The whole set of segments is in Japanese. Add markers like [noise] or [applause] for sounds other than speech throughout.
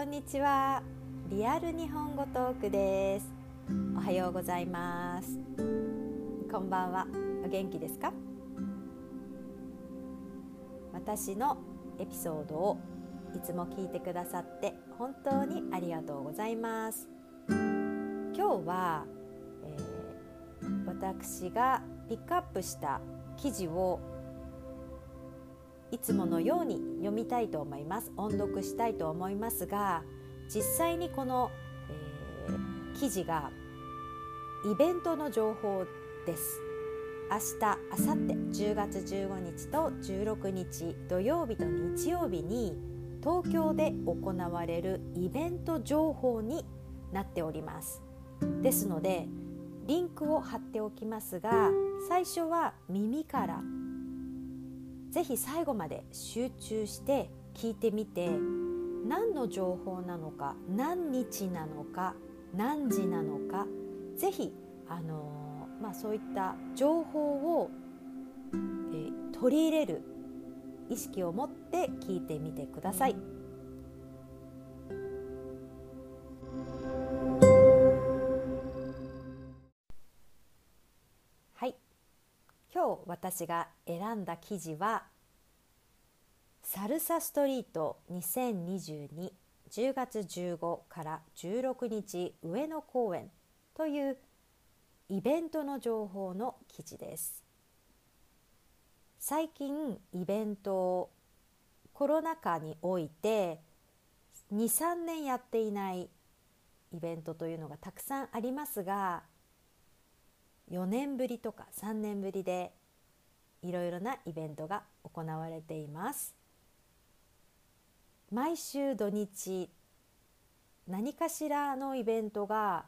こんにちは。リアル日本語トークです。おはようございます。こんばんは。お元気ですか？私のエピソードをいつも聞いてくださって本当にありがとうございます。今日は、えー、私がピックアップした記事をいつものように読みたいと思います。音読したいと思いますが実際にこの、えー、記事がイベントの情報です。明日明後日10月15日と16日土曜日と日曜日に東京で行われるイベント情報になっております。ですのでリンクを貼っておきますが最初は耳からぜひ最後まで集中して聞いてみて何の情報なのか何日なのか何時なのかぜひ、あのー、まあ、そういった情報を、えー、取り入れる意識を持って聞いてみてください。私が選んだ記事はサルサストリート2022 10月15から16日上野公園というイベントの情報の記事です。最近イベントをコロナ禍において23年やっていないイベントというのがたくさんありますが4年ぶりとか3年ぶりでいろいろなイベントが行われています。毎週土日何かしらのイベントが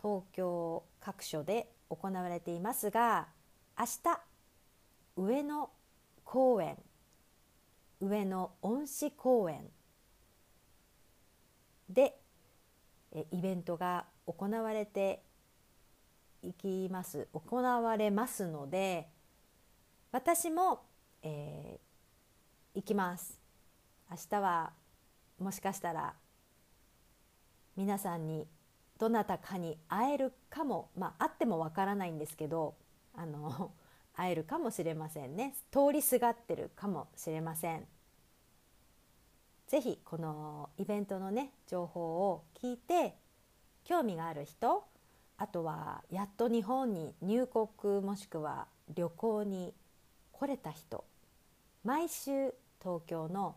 東京各所で行われていますが明日上野公園上野恩賜公園でイベントが行われていきます行われますので私も、えー、行きます。明日はもしかしたら皆さんにどなたかに会えるかもまあ会ってもわからないんですけどあの [laughs] 会えるかもしれませんね。通りすがってるかもしれません。是非このイベントのね情報を聞いて興味がある人あとはやっと日本に入国もしくは旅行に来れた人毎週東京の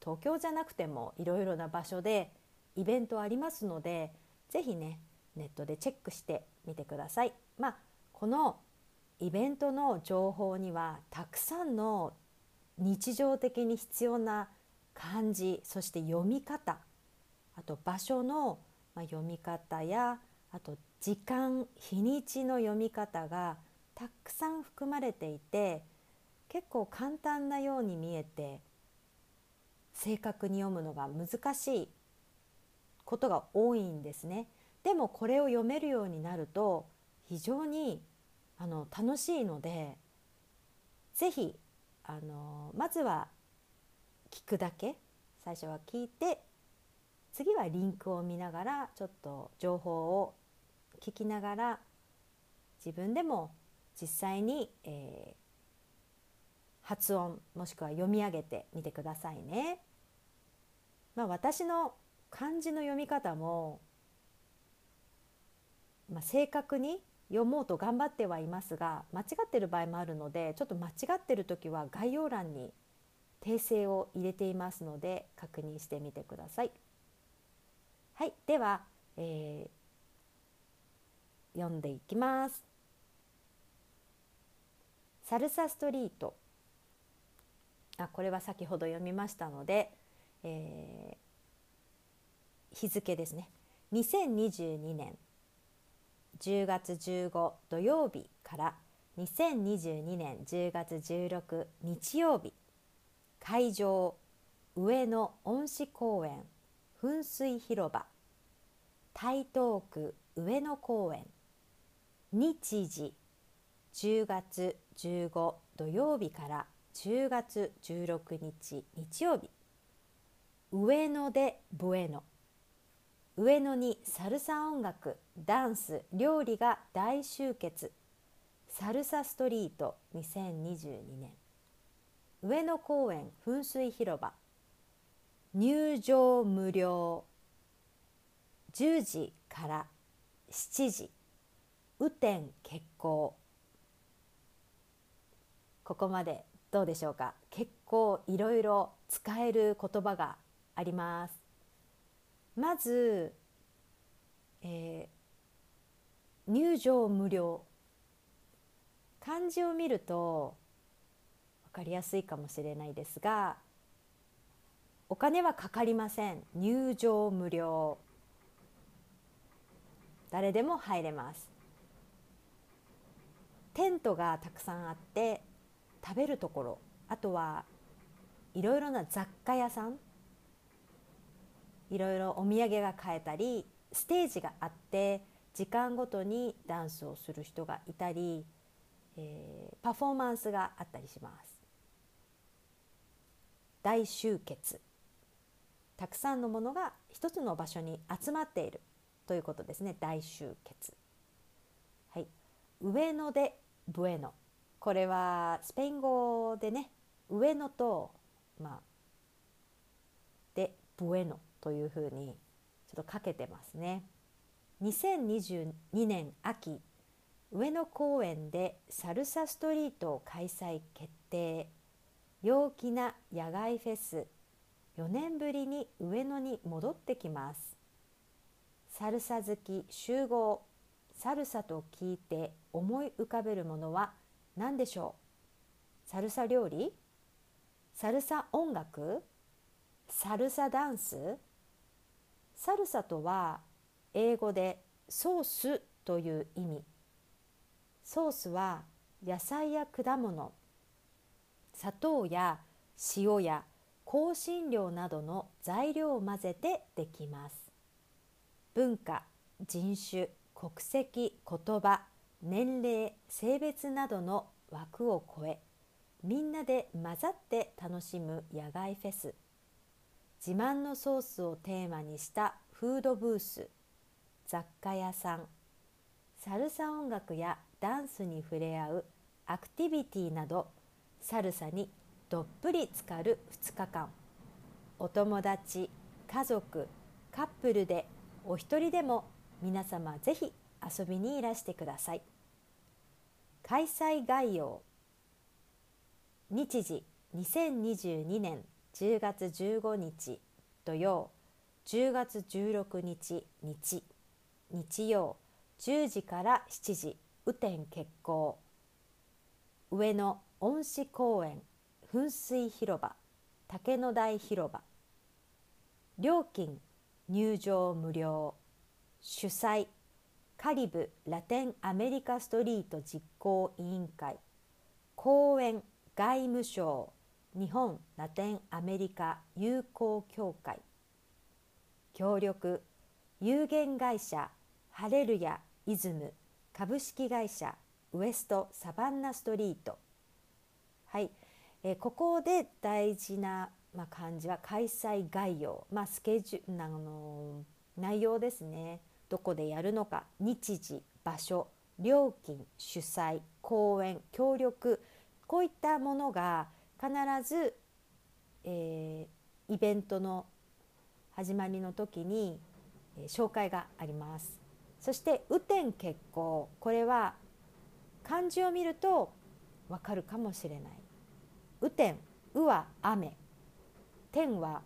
東京じゃなくてもいろいろな場所でイベントありますので是非ねネットでチェックしてみてください。まあ、このイベントの情報にはたくさんの日常的に必要な漢字そして読み方あと場所の読み方やあと時間日にちの読み方がたくさん含まれていて結構簡単なように見えて正確に読むのが難しいことが多いんですね。でもこれを読めるようになると非常にあの楽しいので是非あのまずは聞くだけ最初は聞いて次はリンクを見ながらちょっと情報を聞きながら自分でも実際に、えー、発音もしくは読み上げてみてくださいね。まあ、私の漢字の読み方も、まあ、正確に読もうと頑張ってはいますが間違ってる場合もあるのでちょっと間違ってる時は概要欄に訂正を入れていますので確認してみてください。はい、では、えー、読んでいきます。サルサストリート。あこれは先ほど読みましたので、えー、日付ですね。2022年10月15土曜日から2022年10月16日曜日会場上野恩賜公園噴水広場台東区上野公園日時10月15土曜日から10月16日日曜日。上野でブエノ。上野にサルサ音楽ダンス料理が大集結。サルサストリート2022年。上野公園噴水広場。入場無料。10時から7時。雨天決行。ここまでどうでしょうか？結構いろいろ使える言葉があります。まず、えー、入場無料。漢字を見ると分かりやすいかもしれないですがお金はかかりません。入場無料。誰でも入れます。テントがたくさんあって食べるところあとはいろいろな雑貨屋さんいろいろお土産が買えたりステージがあって時間ごとにダンスをする人がいたり、えー、パフォーマンスがあったりします。大集結たくさんのものが一つの場所に集まっているということですね大集結。はい、上野でブエノこれはスペイン語でね上野とまあでブエノというふうにちょっとかけてますね。2022年秋上野公園でサルサストリートを開催決定。陽気な野外フェス。4年ぶりに上野に戻ってきます。サルサ好き集合。サルサと聞いて思い浮かべるものは何でしょう？サルサ料理？サルサ音楽？サルサダンス？サルサとは英語でソースという意味。ソースは野菜や果物。砂糖や塩や香辛料などの材料を混ぜてできます。文化人種国籍言葉年齢性別などの枠を超えみんなで混ざって楽しむ野外フェス。自慢のソースをテーマにしたフードブース。雑貨屋さん。サルサ音楽やダンスに触れ合うアクティビティなどサルサにどっぷり浸かる2日間。お友達家族カップルでお一人でも皆様ぜひ遊びにいらしてください。開催概要。日時2022年10月15日土曜10月16日日日曜10時から7時雨天決行。上野恩賜公園噴水広場竹の台広場。料金入場無料。主催カリブラテンアメリカストリート実行委員会公園外務省日本ラテンアメリカ友好協会協力有限会社ハレルヤイズム株式会社ウエストサバンナストリート。はい、えー、ここで大事な、まあ、漢字は開催概要、まあ、スケジュールあの内容ですね。どこでやるのか日時場所料金主催講演協力こういったものが必ず、えー、イベントの始まりの時に、えー、紹介があります。そして雨天決行これは漢字を見るとわかるかもしれない。雨天雨は雨天は、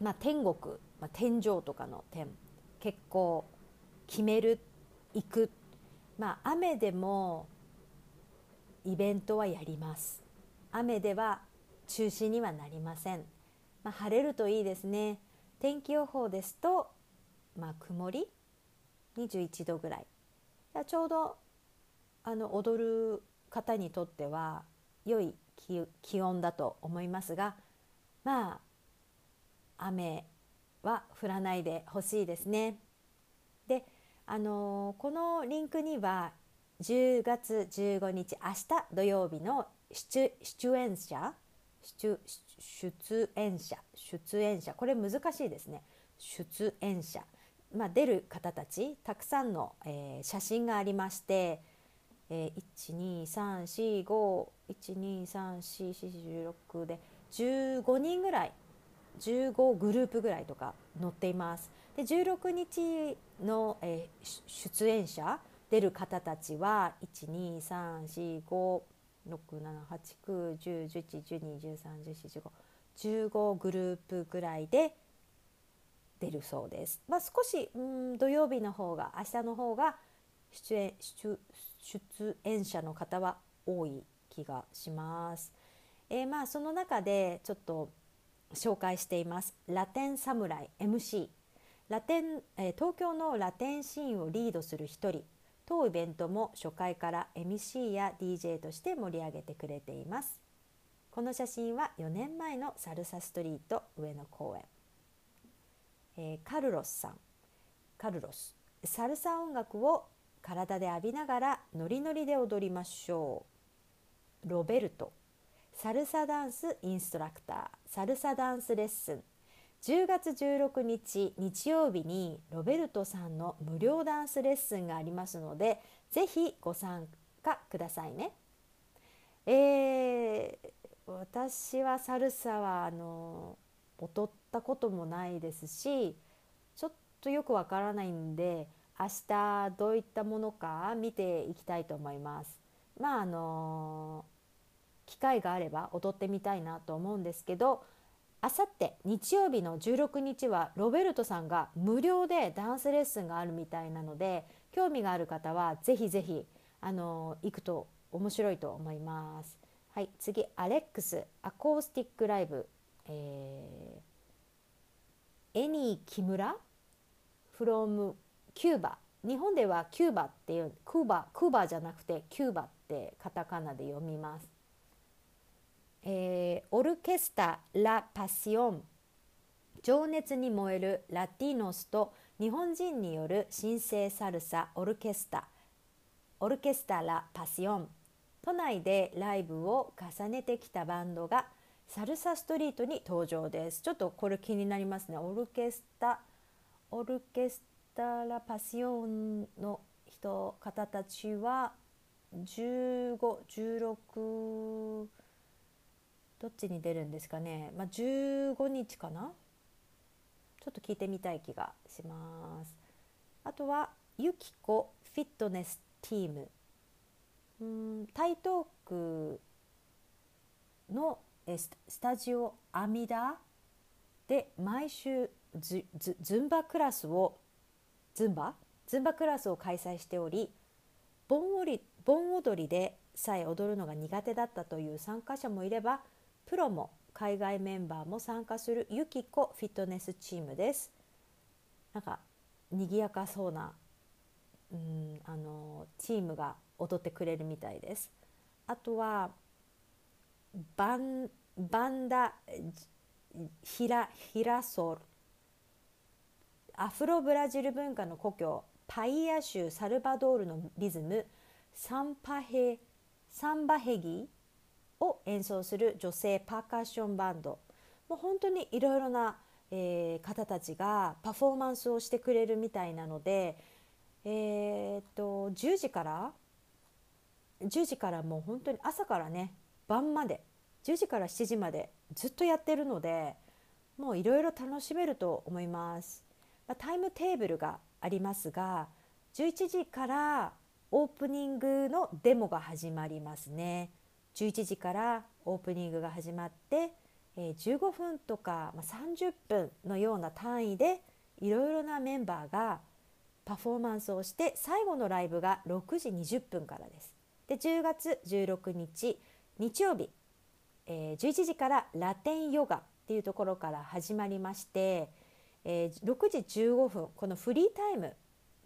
まあ、天国、まあ、天井とかの天決行決める行く。まあ雨でもイベントはやります。雨では中止にはなりません、まあ、晴れるといいですね。天気予報ですと、まあ、曇り？21度ぐらい。ちょうどあの踊る方にとっては良い気温だと思いますがまあ雨は降らないでほしいですね。あのこのリンクには10月15日明日土曜日の出演者出演者出演者これ難しいですね出演者、まあ、出る方たちたくさんの、えー、写真がありまして、えー、12345123416で15人ぐらい15グループぐらいとか載っています。で16日の、えー、出演者出る方たちは12345678910111213141515グループぐらいで出るそうです。まあ、少しうん土曜日の方が明日の方が出演出出演者の方は多い気がします。えー、まあその中でちょっと紹介していますラテン侍 MC ラテン、えー、東京のラテンシーンをリードする一人。当イベントも初回から MC や DJ として盛り上げてくれています。この写真は4年前のサルサストリート上野公園、えー、カルロスさん。カルロス。サルサ音楽を体で浴びながらノリノリで踊りましょう。ロベルト。サルサダンスインストラクター。サルサダンスレッスン。10月16日日曜日にロベルトさんの無料ダンスレッスンがありますのでぜひご参加くださいね。えー、私はサルサはあの踊ったこともないですしちょっとよくわからないんで明日どういったものか見ていきたいと思います。まああの機会があれば踊ってみたいなと思うんですけどあさって日曜日の16日はロベルトさんが無料でダンスレッスンがあるみたいなので興味がある方はぜひぜひあの行くと面白いと思います。はい、次アレックスアコースティックライブ、えー、エニー木村？from キューバ日本ではキューバっていうクーバクーバじゃなくてキューバってカタカナで読みます。えー、オルケスタ・ラ・パシオン。情熱に燃えるラティノスと日本人による新生サルサオルケスタ。オルケスタ・ラ・パシオン。都内でライブを重ねてきたバンドがサルサストリートに登場です。ちょっとこれ気になりますね。オルケスタオルケスタ・ラ・パシオンの人方たちは1516どっちに出るんですかね、まあ、15日かな。ちょっと聞いてみたい気がします。あとはユキコフィットネスティーム。うん台東区のスタジオアミダで毎週ズズンバクラスをズンバズンバクラスを開催しており盆踊りでさえ踊るのが苦手だったという参加者もいればプロも海外メンバーも参加するユキコフィットネスチームです。なんか賑やかそうなうんあのチームが踊ってくれるみたいです。あとはバンバンダヒラヒラソル。アフロブラジル文化の故郷パイア州サルバドールのリズムサンパヘサンバヘギを演奏する女性パーカッションバンドもう本当にいろいろな、えー、方たちがパフォーマンスをしてくれるみたいなので、えー、っと10時から10時からもう本当に朝からね晩まで10時から7時までずっとやってるのでもういろいろ楽しめると思います。タイムテーブルがありますが11時からオープニングのデモが始まりますね。11時からオープニングが始まって、え15分とか、ま30分のような単位でいろいろなメンバーがパフォーマンスをして最後のライブが6時20分からです。で10月16日日曜日、え、11時からラテンヨガっていうところから始まりまして、え、6時15分このフリータイムっ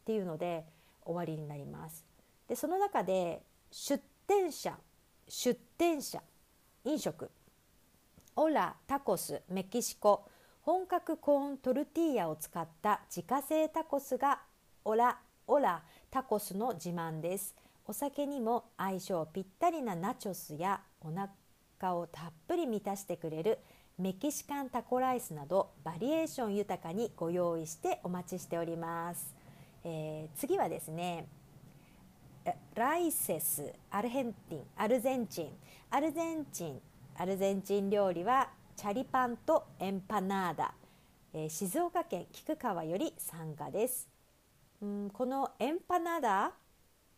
ていうので終わりになります。でその中で出店者出店者飲食。オラタコスメキシコ。本格コーントルティーヤを使った自家製タコスがオラオラタコスの自慢です。お酒にも相性ぴったりなナチョスやお腹をたっぷり満たしてくれるメキシカンタコライスなどバリエーション豊かにご用意してお待ちしております、えー、次はですねライセスアルヘンティンアルゼンチン。アルゼンチンアルゼンチン料理はチャリパンとエンパナーダ、えー、静岡県菊川より参加です。うんこのエンパナーダ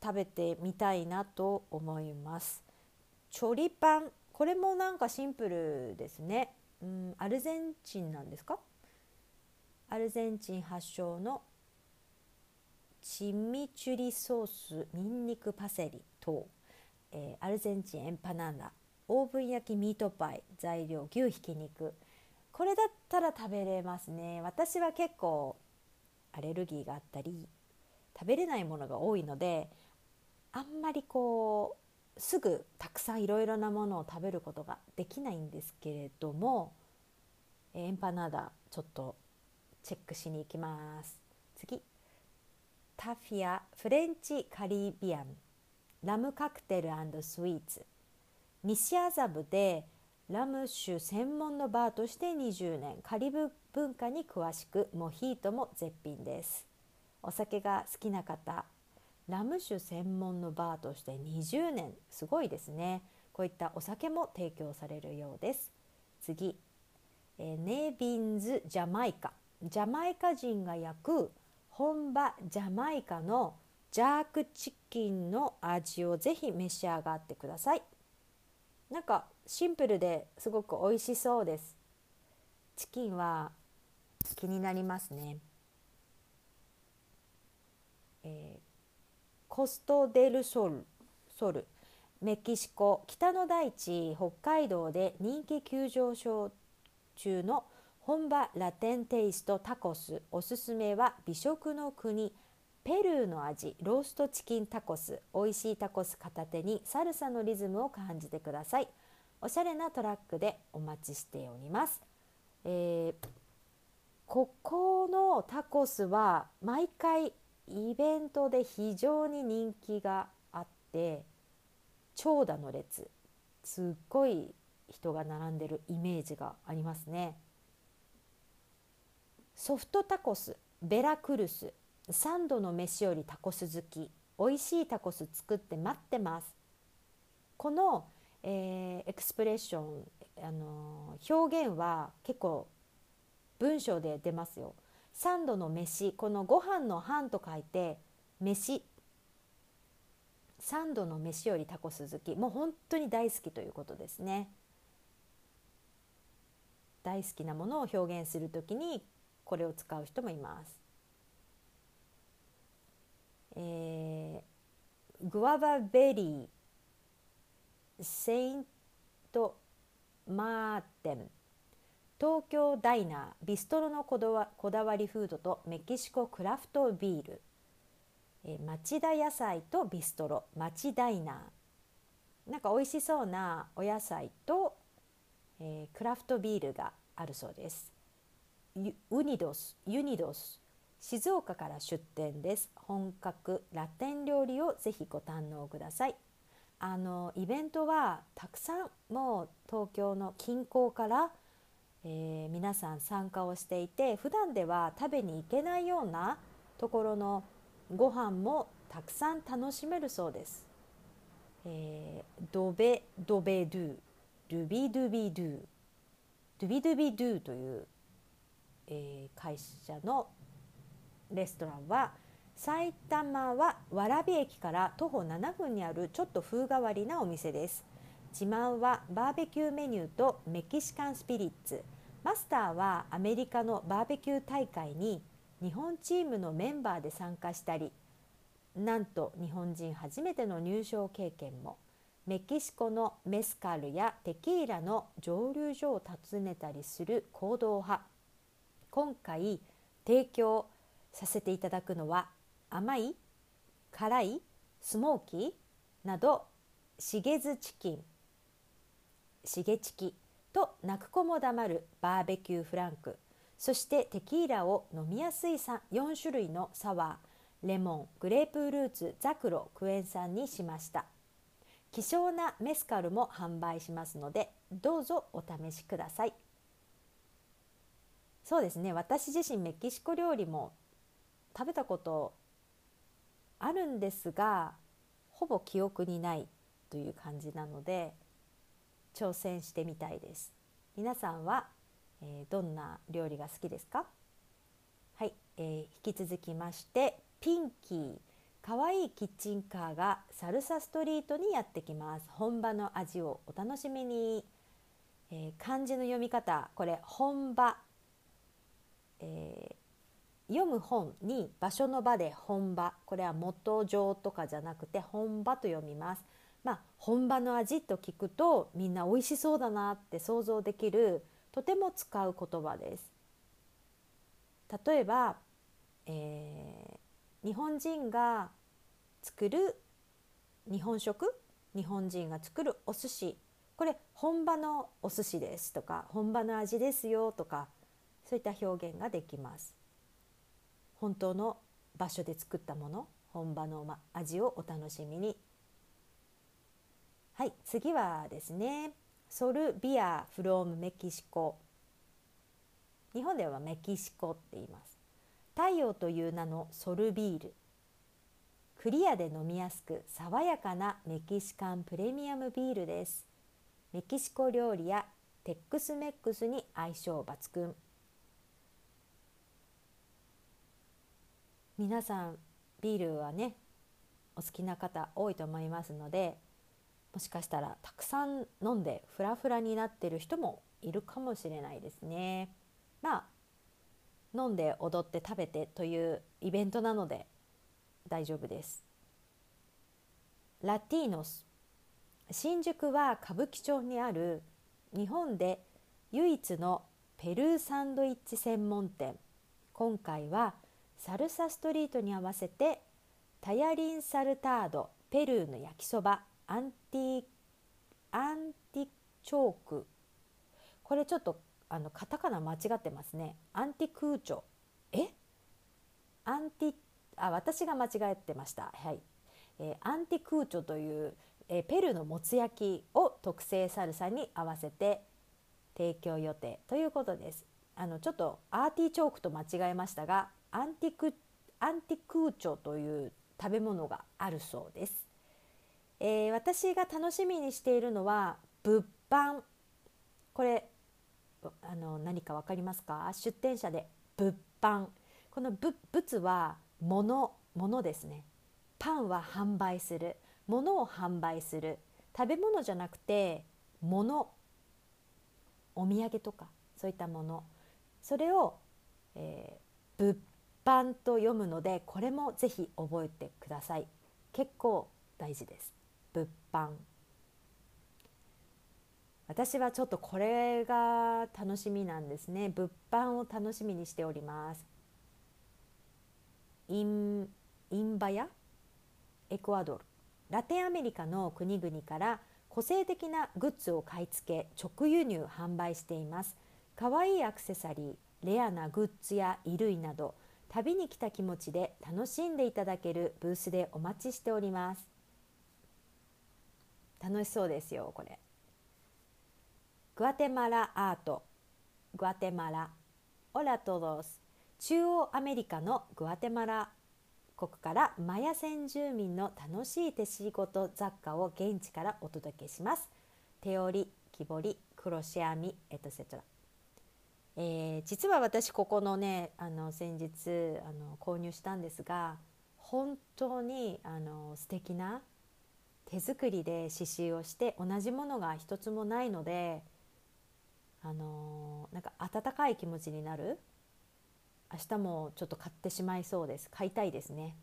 食べてみたいなと思います。チョリパンこれもなんかシンプルですね。うんアルゼンチンなんですか？アルゼンチン発祥のチミチュリソースにんにくパセリと、えー、アルゼンチンエンパナーダオーブン焼きミートパイ材料牛ひき肉。これだったら食べれますね。私は結構アレルギーがあったり食べれないものが多いのであんまりこうすぐたくさんいろいろなものを食べることができないんですけれどもエンパナーダちょっとチェックしに行きます。次。タフィアフレンチカリビアンラムカクテルスイーツ西麻布でラム酒専門のバーとして20年カリブ文化に詳しくモヒートも絶品です。お酒が好きな方ラム酒専門のバーとして20年すごいですね。こういったお酒も提供されるようです。次、えネービンズジャマイカ。ジャマイカ人が焼く本場ジャマイカのジャークチキンの味をぜひ召し上がってください。なんかシンプルですごく美味しそうです。チキンは気になりますね、えー、コストデルソルソル。メキシコ北の大地北海道で人気急上昇中の本場ラテンテイストタコス。おすすめは美食の国ペルーの味ローストチキンタコス。美味しいタコス片手にサルサのリズムを感じてください。おしゃれなトラックでお待ちしております、えー、ここのタコスは毎回イベントで非常に人気があって長蛇の列。すっごい人が並んでるイメージがありますね。ソフトタコスベラクルス3度の飯よりタコス好き美味しいタコス作って待ってます。この、えー、エクスプレッション、あのー、表現は結構文章で出ますよ。3度の飯このご飯の飯と書いて飯。3度の飯よりタコス好き。もう本当に大好きということですね。大好きなものを表現するときにこれを使う人もいます。えー、グアバベリーセイントマーテン東京ダイナービストロのこだわりフードとメキシコクラフトビール、えー、町田野菜とビストロ町ダイナー。なんか美味しそうなお野菜と、えー、クラフトビールがあるそうです。ウニドスユニドス静岡から出店です。本格ラテン料理をぜひご堪能ください。あのイベントはたくさんもう東京の近郊から、えー、皆さん参加をしていて普段では食べに行けないようなところのご飯もたくさん楽しめるそうです、えー、ドベドベドゥドゥビドゥビドゥドゥビドゥビドゥという、えー、会社のレストランは埼玉は蕨駅から徒歩7分にあるちょっと風変わりなお店です。自慢はバーベキューメニューとメキシカンスピリッツ。マスターはアメリカのバーベキュー大会に日本チームのメンバーで参加したりなんと日本人初めての入賞経験も。メキシコのメスカルやテキーラの蒸留所を訪ねたりする行動派。今回提供させていただくのは甘い辛いスモーキーなどしげずチキンしげチキと泣く子も黙るバーベキューフランクそしてテキーラを飲みやすい4種類のサワーレモングレープフルーツザクロクエン酸にしました。希少なメスカルも販売しますのでどうぞお試しください。そうですね。私自身メキシコ料理も食べたことあるんですがほぼ記憶にないという感じなので挑戦してみたいです。皆さんは、えー、どんな料理が好きですか？はい、えー、引き続きましてピンキーかわいいキッチンカーがサルサストリートにやってきます。本場の味をお楽しみに、えー、漢字の読み方これ本場、えー、読む本に場所の場で本場これは元上とかじゃなくて本場と読みます。まあ、本場の味と聞くとみんな美味しそうだなって想像できるとても使う言葉です。例えば、えー、日本人が作る日本食？日本人が作るお寿司。これ本場のお寿司ですとか本場の味ですよとかそういった表現ができます。本当の場所で作ったもの本場の味をお楽しみに。はい次はですねソルビアフロームメキシコ。日本ではメキシコって言います。太陽という名のソルビール。クリアで飲みやすく爽やかなメキシカンプレミアムビールです。メキシコ料理やテックスメックスに相性抜群。皆さんビールはねお好きな方多いと思いますのでもしかしたらたくさん飲んでフラフラになってる人もいるかもしれないですね。まあ飲んで踊って食べてというイベントなので大丈夫です。ラティーノス新宿は歌舞伎町にある日本で唯一のペルーサンドイッチ専門店今回はサルサストリートに合わせてタヤリンサルタードペルーの焼きそばアンティアンティチョーク。これちょっとあのカタカナ間違ってますね。アンティクーチョ。え？アンティあ私が間違えてました。はい、えー、アンティクーチョという、えー、ペルーのもつ焼きを特製サルサに合わせて提供予定ということです。あのちょっとアーティチョークと間違えましたがアンティクアンティクーチョという食べ物があるそうです。えー、私が楽しみにしているのは物販。これあの何か分かりますか？出店者で物販。この物は物物ですね。パンは販売する。物を販売する。食べ物じゃなくて物。お土産とかそういったものそれを、えー、物販と読むのでこれもぜひ覚えてください。結構大事です。物販。私はちょっとこれが楽しみなんですね。物販を楽しみにしております。インインバヤ？エクアドル。ラテンアメリカの国々から個性的なグッズを買い付け直輸入販売しています。かわいいアクセサリーレアなグッズや衣類など旅に来た気持ちで楽しんでいただけるブースでお待ちしております。楽しそうですよこれ。グアテマラアート。グアテマラ。オラトドス。中央アメリカのグアテマラ。国からマヤ先住民の楽しい手仕事雑貨を現地からお届けします。手織り木彫りクロシアミエトセトラえー、実は私ここのねあの先日あの購入したんですが本当にあの素敵な手作りで刺繍をして同じものが一つもないのであの、なんか温かい気持ちになる。明日もちょっと買ってしまいそうです。買いたいですね。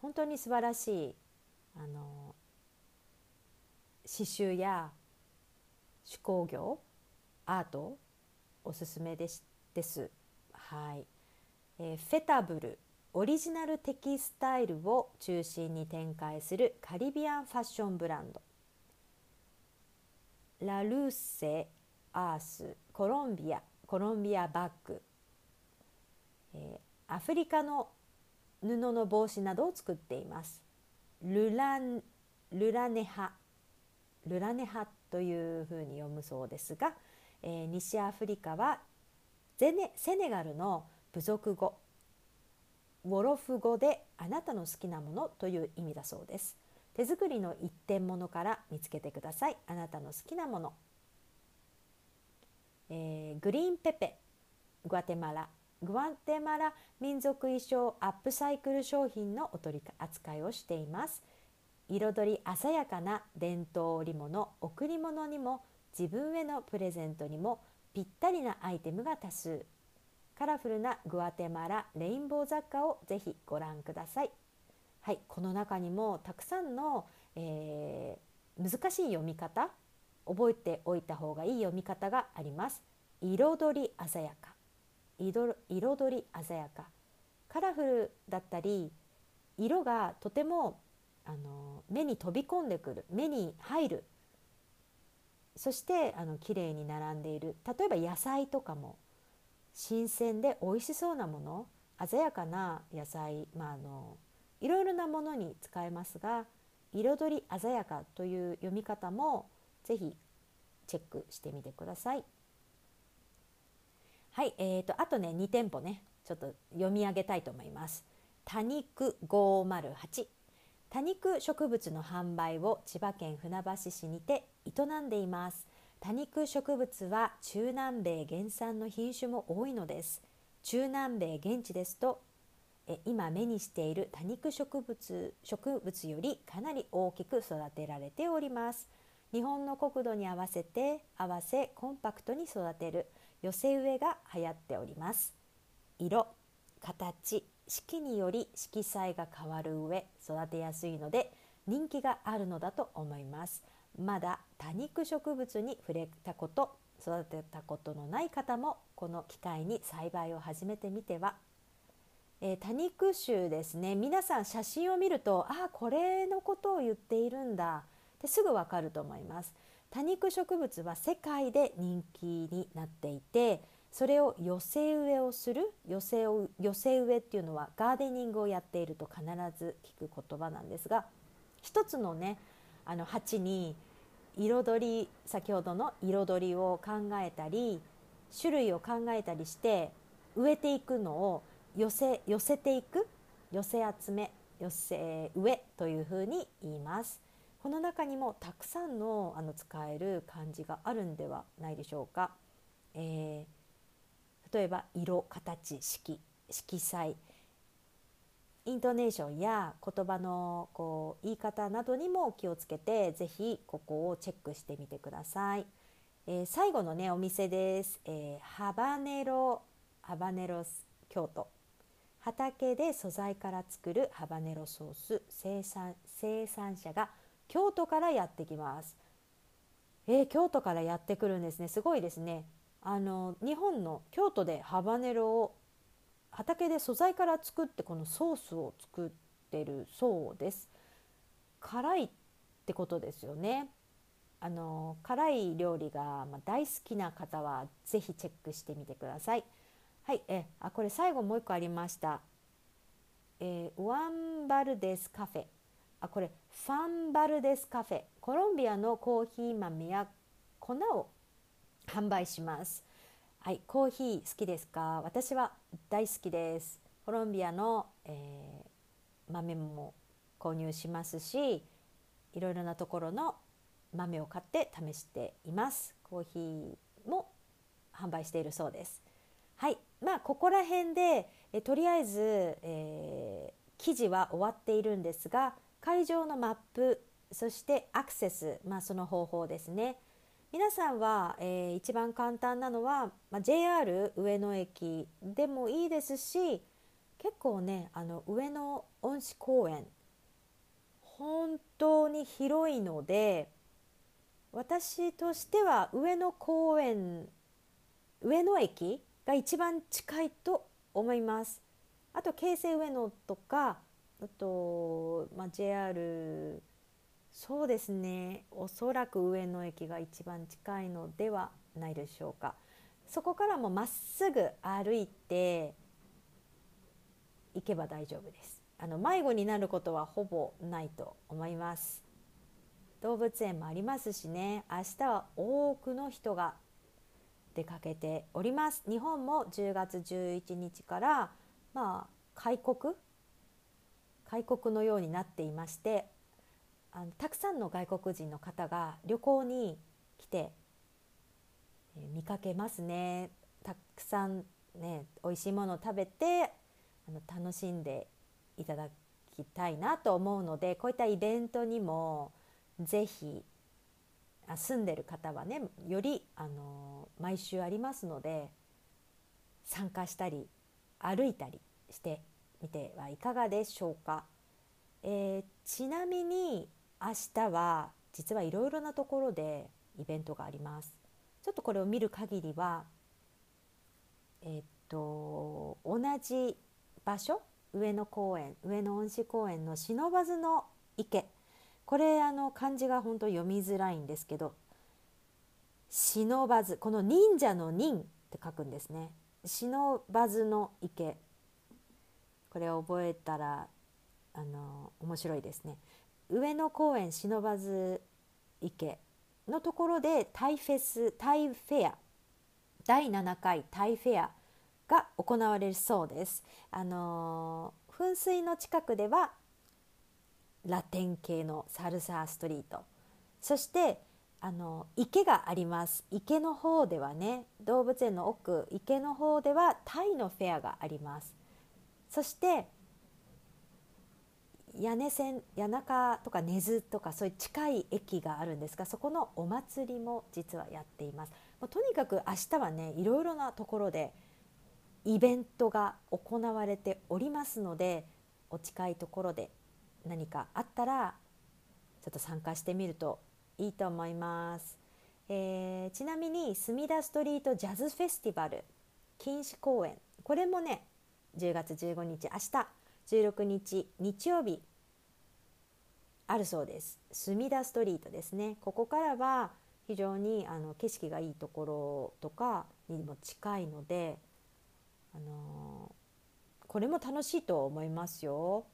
本当に素晴らしいあの、刺繍や手工業アートおすすめです。ですはい、えー、フェタブルオリジナルテキスタイルを中心に展開するカリビアンファッションブランドラルーセアースコロンビアコロンビアバッグ、えー、アフリカの布の帽子などを作っています。ルラルラネハ。ルラネハというふうに読むそうですが、えー、西アフリカはゼネセネガルの部族語ウォロフ語であなたの好きなものという意味だそうです。手作りの一点物から見つけてください。あなたの好きなもの、えー、グリーンペペグアテマラ。グアテマラ民族衣装アップサイクル商品のお取り扱いをしています。彩り鮮やかな伝統織物贈り物にも自分へのプレゼントにもぴったりなアイテムが多数。カラフルなグアテマラレインボー雑貨をぜひご覧ください。はいこの中にもたくさんの、えー、難しい読み方覚えておいた方がいい読み方があります。彩り鮮やか。彩り鮮やか。カラフルだったり色がとてもあの目に飛び込んでくる目に入るそしてあの綺麗に並んでいる例えば野菜とかも新鮮で美味しそうなもの鮮やかな野菜、まあ、あのいろいろなものに使えますが彩り鮮やかという読み方もぜひチェックしてみてください。はい、えーと、あとね2店舗ねちょっと読み上げたいと思います。多肉508多肉植物の販売を千葉県船橋市にて営んでいます。多肉植物は中南米原産の品種も多いのです。中南米現地ですとえ今目にしている多肉植物植物よりかなり大きく育てられております。日本の国土に合わせて合わせコンパクトに育てる寄せ植えが流行っております。色形四季により色彩が変わる上育てやすいので人気があるのだと思います。まだ多肉植物に触れたこと育てたことのない方もこの機会に栽培を始めてみては、えー、多肉種ですね。皆さん写真を見るとあこれのことを言っているんだ。ってすぐわかると思います。多肉植物は世界で人気になっていてそれを寄せ植えをする寄せを寄せ植えっていうのはガーデニングをやっていると必ず聞く言葉なんですが一つのねあの鉢に彩り先ほどの彩りを考えたり種類を考えたりして植えていくのを寄せ寄せていく寄せ集め寄せ植えというふうに言います。この中にもたくさんのあの使える漢字があるんではないでしょうか。えー例えば色形色色彩イントネーションや言葉のこう言い方などにも気をつけてぜひここをチェックしてみてください。えー、最後のねお店です、えー、ハバネロハバネロ京都畑で素材から作るハバネロソース生産生産者が京都からやってきます。えー、京都からやってくるんですねすごいですねあの日本の京都でハバネロを畑で素材から作ってこのソースを作ってるそうです。辛いってことですよね。あの辛い料理が大好きな方はぜひチェックしてみてください。はいえあこれ最後もう一個ありました。えー、ワンバルデスカフェ。あこれファンバルデスカフェ。コロンビアのコーヒー豆や粉を販売します。はい、コーヒー好きですか？私は大好きです。コロンビアの、えー、豆も購入しますしいろいろなところの豆を買って試しています。コーヒーも販売しているそうです。はい、まあここら辺でえとりあえず、えー、記事は終わっているんですが会場のマップそしてアクセス、まあ、その方法ですね皆さんは、えー、一番簡単なのは、まあ、JR 上野駅でもいいですし結構ねあの上野恩賜公園本当に広いので私としては上野公園上野駅が一番近いと思います。あと京成上野とかあと、まあ、JR そうですね。おそらく上野駅が一番近いのではないでしょうか。そこからもまっすぐ歩いて行けば大丈夫です。あの迷子になることはほぼないと思います。動物園もありますしね。明日は多くの人が出かけております。日本も10月11日からまあ開国？開国のようになっていましてあのたくさんの外国人の方が旅行に来て、え、見かけますねたくさんね美味しいものを食べてあの楽しんでいただきたいなと思うのでこういったイベントにもぜひ住んでる方はねよりあの毎週ありますので参加したり歩いたりしてみてはいかがでしょうか。えー、ちなみに明日は実はいろいろなところでイベントがあります。ちょっとこれを見る限りはえ、っと同じ場所？上野公園？上野恩賜公園の不忍の池？これあの漢字が本当読みづらいんですけど忍ばずこの忍者の忍って書くんですね。忍ばずの池。これを覚えたらあの面白いですね。上野公園忍ばず池のところでタイフェスタイフェア第7回タイフェアが行われるそうです。あの噴水の近くではラテン系のサルサーストリート。そしてあの池があります。池の方ではね動物園の奥池の方ではタイのフェアがあります。そして屋根線谷中とか根津とかそういう近い駅があるんですがそこのお祭りも実はやっています。もうとにかく明日はねいろいろなところでイベントが行われておりますのでお近いところで何かあったらちょっと参加してみるといいと思います、えー、ちなみに墨田ストリートジャズフェスティバル禁止公演。これもね10月15日明日16日日曜日あるそうです墨田ストリートですねここからは非常にあの景色がいいところとかにも近いのであのこれも楽しいと思いますよ。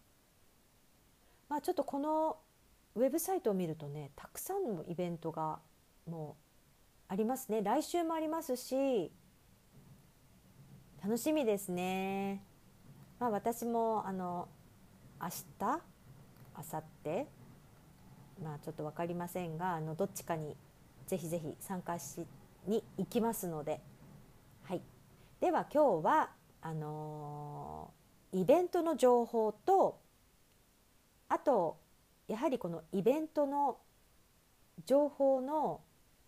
まあ、ちょっとこのウェブサイトを見るとねたくさんのイベントがもうありますね来週もありますし楽しみですね。まあ、私もあの明日明後日まあちょっと分かりませんがあのどっちかにぜひぜひ参加しに行きますので、はい、では今日はあのー、イベントの情報とあとやはりこのイベントの情報の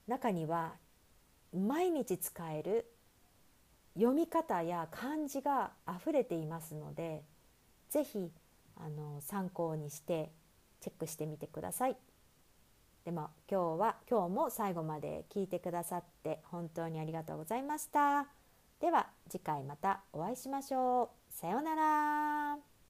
中には毎日使える読み方や漢字があふれていますので是非あの参考にしてチェックしてみてください。でも今日は今日も最後まで聞いてくださって本当にありがとうございました。では次回またお会いしましょう。さようなら。